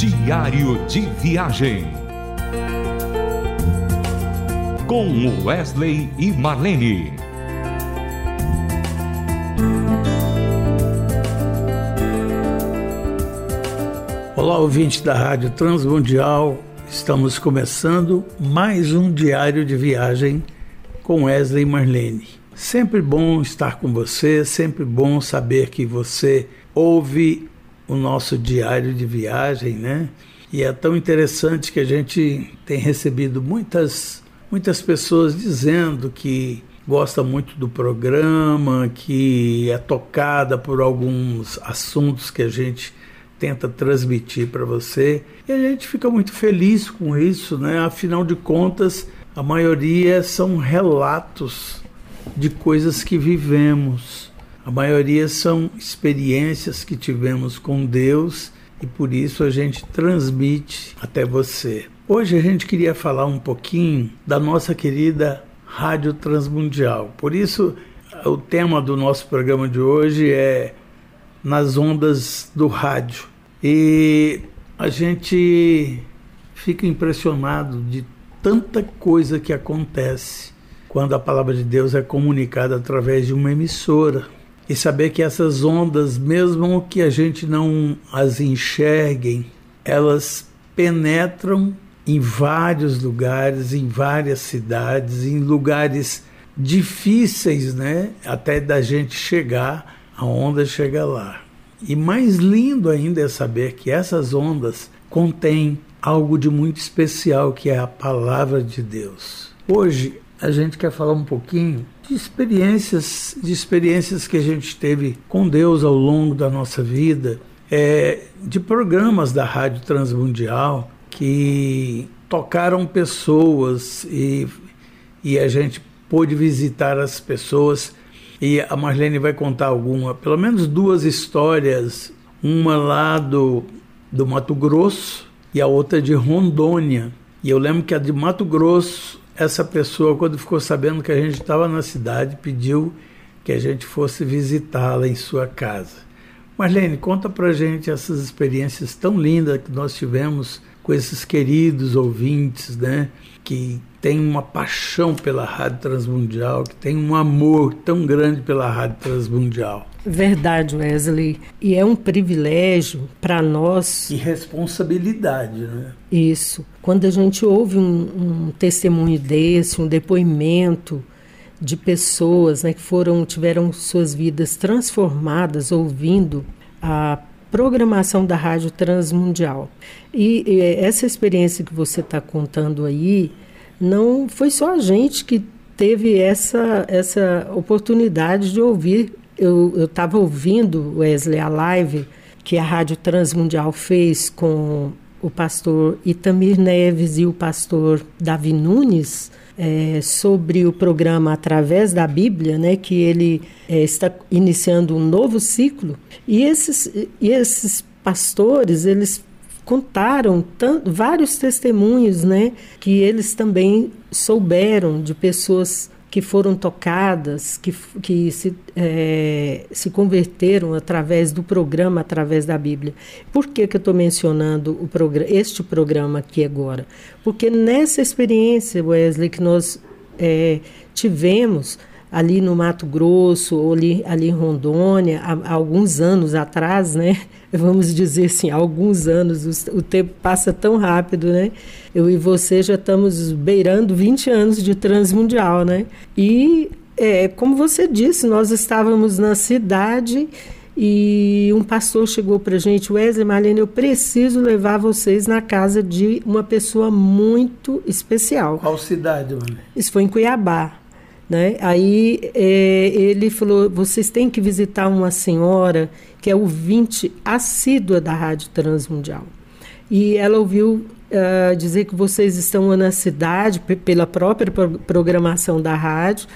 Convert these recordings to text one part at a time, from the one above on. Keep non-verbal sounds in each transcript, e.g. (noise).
Diário de Viagem. Com Wesley e Marlene. Olá, ouvinte da Rádio Transmundial. Estamos começando mais um diário de viagem com Wesley e Marlene. Sempre bom estar com você, sempre bom saber que você ouve o nosso diário de viagem, né? E é tão interessante que a gente tem recebido muitas, muitas pessoas dizendo que gosta muito do programa, que é tocada por alguns assuntos que a gente tenta transmitir para você. E a gente fica muito feliz com isso, né? Afinal de contas, a maioria são relatos de coisas que vivemos a maioria são experiências que tivemos com Deus e por isso a gente transmite até você. Hoje a gente queria falar um pouquinho da nossa querida Rádio Transmundial. Por isso, o tema do nosso programa de hoje é Nas Ondas do Rádio. E a gente fica impressionado de tanta coisa que acontece quando a palavra de Deus é comunicada através de uma emissora e saber que essas ondas, mesmo que a gente não as enxerguem, elas penetram em vários lugares, em várias cidades, em lugares difíceis, né? Até da gente chegar, a onda chega lá. E mais lindo ainda é saber que essas ondas contêm algo de muito especial, que é a palavra de Deus. Hoje a gente quer falar um pouquinho de experiências, de experiências que a gente teve com Deus ao longo da nossa vida, é, de programas da Rádio Transmundial que tocaram pessoas e, e a gente pôde visitar as pessoas e a Marlene vai contar alguma, pelo menos duas histórias, uma lá do, do Mato Grosso e a outra de Rondônia. E eu lembro que a de Mato Grosso essa pessoa, quando ficou sabendo que a gente estava na cidade, pediu que a gente fosse visitá-la em sua casa. Marlene, conta pra gente essas experiências tão lindas que nós tivemos com esses queridos ouvintes, né? Que tem uma paixão pela Rádio Transmundial, que tem um amor tão grande pela Rádio Transmundial. Verdade, Wesley. E é um privilégio para nós. E responsabilidade, né? Isso. Quando a gente ouve um, um testemunho desse, um depoimento de pessoas né, que foram tiveram suas vidas transformadas ouvindo a programação da Rádio Transmundial. E, e essa experiência que você está contando aí, não foi só a gente que teve essa, essa oportunidade de ouvir. Eu estava ouvindo, Wesley, a live que a Rádio Transmundial fez com o pastor Itamir Neves e o pastor Davi Nunes é, sobre o programa Através da Bíblia, né, que ele é, está iniciando um novo ciclo. E esses, e esses pastores, eles contaram vários testemunhos, né, que eles também souberam de pessoas que foram tocadas, que, que se, é, se converteram através do programa, através da Bíblia. Por que, que eu estou mencionando o programa, este programa aqui agora? Porque nessa experiência, Wesley, que nós é, tivemos ali no Mato Grosso, ou ali, ali em Rondônia, há, há alguns anos atrás, né? (laughs) Vamos dizer assim, há alguns anos, o, o, tempo passa tão rápido, né? Eu e você já estamos beirando 20 anos de transmundial, né? E, é, como você disse, nós estávamos na cidade e um pastor chegou para a gente, Wesley Marlene, eu preciso levar vocês na casa de uma pessoa muito especial. Qual cidade, mano? Isso foi em Cuiabá. Né? Aí é, ele falou: vocês têm que visitar uma senhora que é ouvinte assídua da Rádio Transmundial. E ela ouviu uh, dizer que vocês estão na cidade pela própria programação da rádio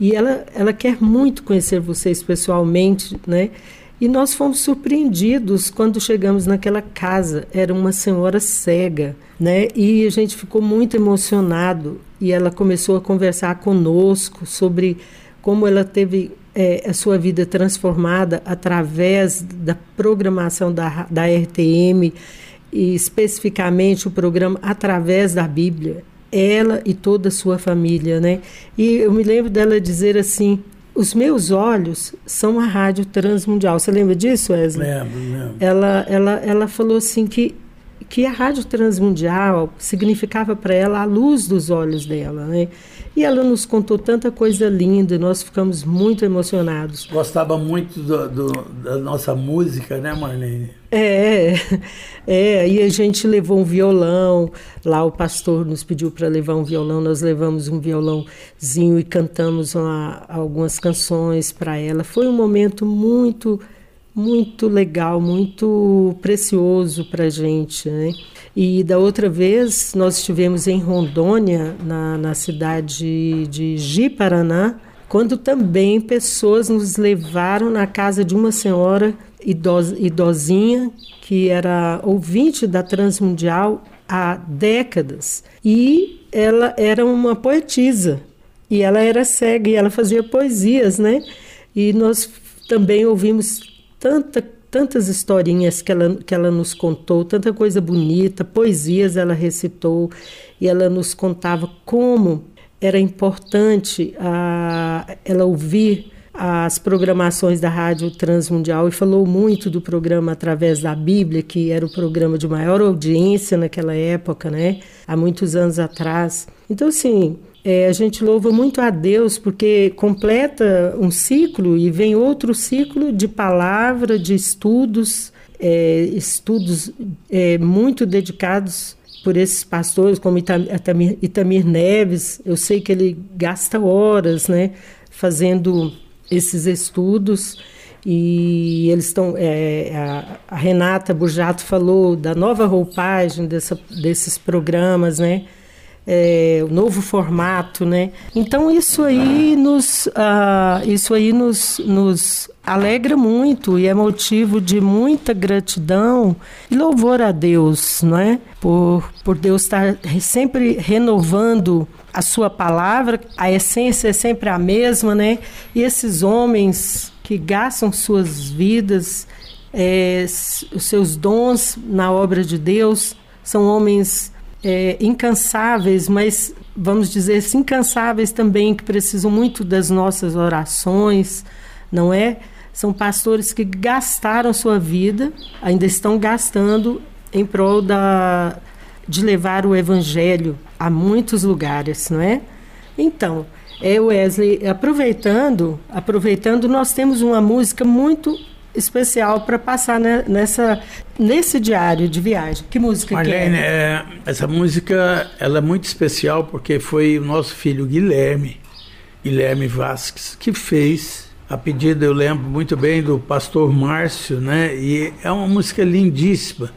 e ela, ela quer muito conhecer vocês pessoalmente, né? E nós fomos surpreendidos quando chegamos naquela casa. Era uma senhora cega, né? E a gente ficou muito emocionado. E ela começou a conversar conosco sobre como ela teve é, a sua vida transformada através da programação da, da RTM e especificamente o programa através da Bíblia, ela e toda a sua família, né? E eu me lembro dela dizer assim: os meus olhos são a rádio transmundial. Você lembra disso, Wesley? Lembro, lembro. Ela, ela, ela falou assim que que a rádio transmundial significava para ela a luz dos olhos dela, né? E ela nos contou tanta coisa linda, nós ficamos muito emocionados. Gostava muito do, do, da nossa música, né, Marlene? É, é, e a gente levou um violão, lá o pastor nos pediu para levar um violão, nós levamos um violãozinho e cantamos uma, algumas canções para ela. Foi um momento muito muito legal, muito precioso para a gente. Né? E da outra vez nós estivemos em Rondônia, na, na cidade de Ji-Paraná, quando também pessoas nos levaram na casa de uma senhora idos, idosinha que era ouvinte da Transmundial há décadas e ela era uma poetisa e ela era cega e ela fazia poesias, né? E nós também ouvimos tanta, tantas historinhas que ela, que ela nos contou, tanta coisa bonita, poesias ela recitou e ela nos contava como era importante a, ela ouvir as programações da Rádio Transmundial e falou muito do programa através da Bíblia, que era o programa de maior audiência naquela época, né? Há muitos anos atrás. Então, assim, é, a gente louva muito a Deus porque completa um ciclo e vem outro ciclo de palavra, de estudos, é, estudos é, muito dedicados por esses pastores, como Itamir, Itamir Neves. Eu sei que ele gasta horas né, fazendo esses estudos e eles estão. É, a, a, Renata Burjato falou da nova roupagem dessa, desses programas, né? É, o novo formato, né? Então isso aí nos, uh, isso aí nos, nos alegra muito e é motivo de muita gratidão e louvor a Deus, não é? Por, por Deus estar sempre renovando a sua palavra, a essência é sempre a mesma, né? E esses homens que gastam suas vidas, é, os seus dons na obra de Deus, são homens é, incansáveis, mas vamos dizer incansáveis também, que precisam muito das nossas orações, não é? São pastores que gastaram sua vida, ainda estão gastando em prol da, de levar o evangelho a muitos lugares, não é? Então, é Wesley, aproveitando, aproveitando, nós temos uma música muito especial para passar né, nessa nesse diário de viagem. Que música Marlene, que é? é? Essa música ela é muito especial porque foi o nosso filho Guilherme, Guilherme Vasques, que fez a pedido, eu lembro muito bem, do pastor Márcio, né? E é uma música lindíssima.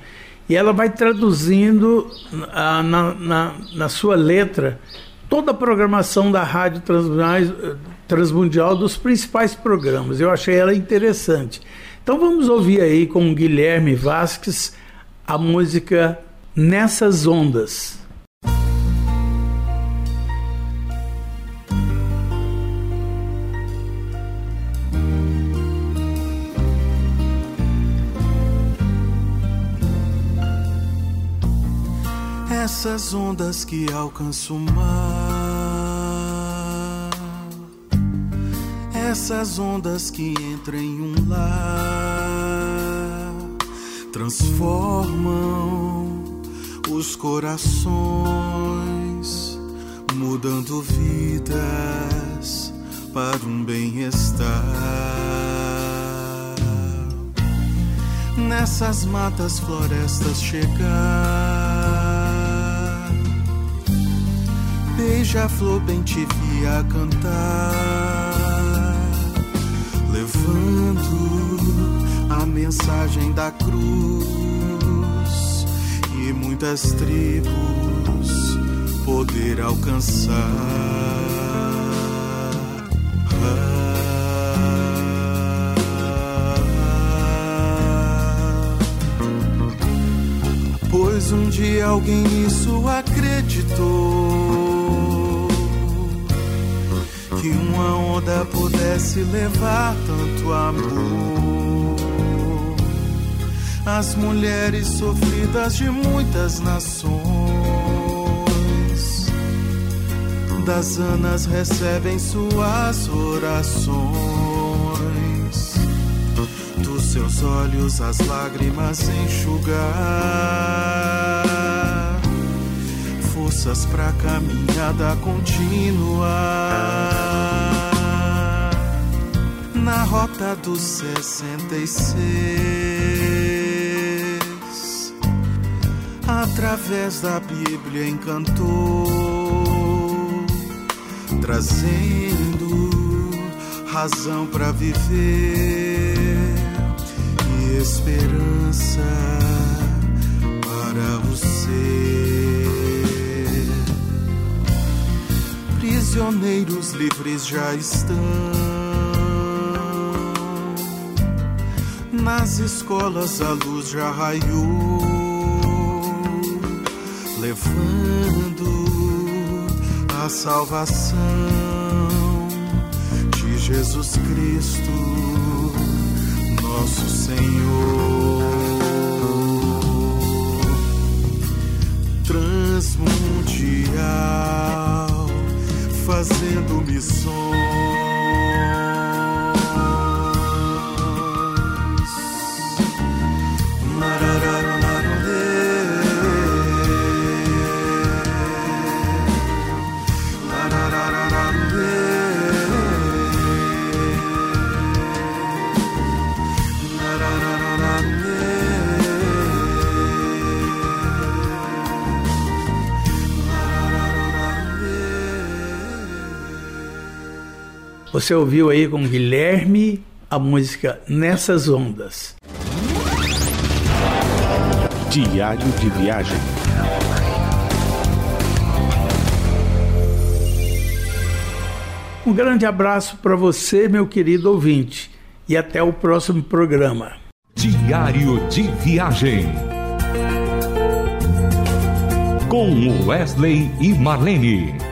E ela vai traduzindo a, na, na, na sua letra toda a programação da Rádio Transmundial dos principais programas. Eu achei ela interessante. Então vamos ouvir aí com Guilherme Vasques a música Nessas Ondas. Essas ondas que alcançam o mar, essas ondas que entram em um lar, transformam os corações, mudando vidas para um bem-estar. Nessas matas, florestas chegar beija-flor bem te via cantar, a mensagem da cruz e muitas tribos poder alcançar. Pois um dia alguém nisso acreditou pudesse levar tanto amor. as mulheres sofridas de muitas nações. Das anas recebem suas orações. Dos seus olhos as lágrimas enxugar. Forças pra caminhada continuar na rota dos 66. Através da Bíblia encantou, trazendo razão para viver e esperança para o ser. Prisioneiros livres já estão nas escolas a luz já raiou, levando a salvação de Jesus Cristo, nosso Senhor. Transmundial, fazendo missões Você ouviu aí com Guilherme a música Nessas Ondas. Diário de viagem. Um grande abraço para você, meu querido ouvinte, e até o próximo programa. Diário de viagem. Com Wesley e Marlene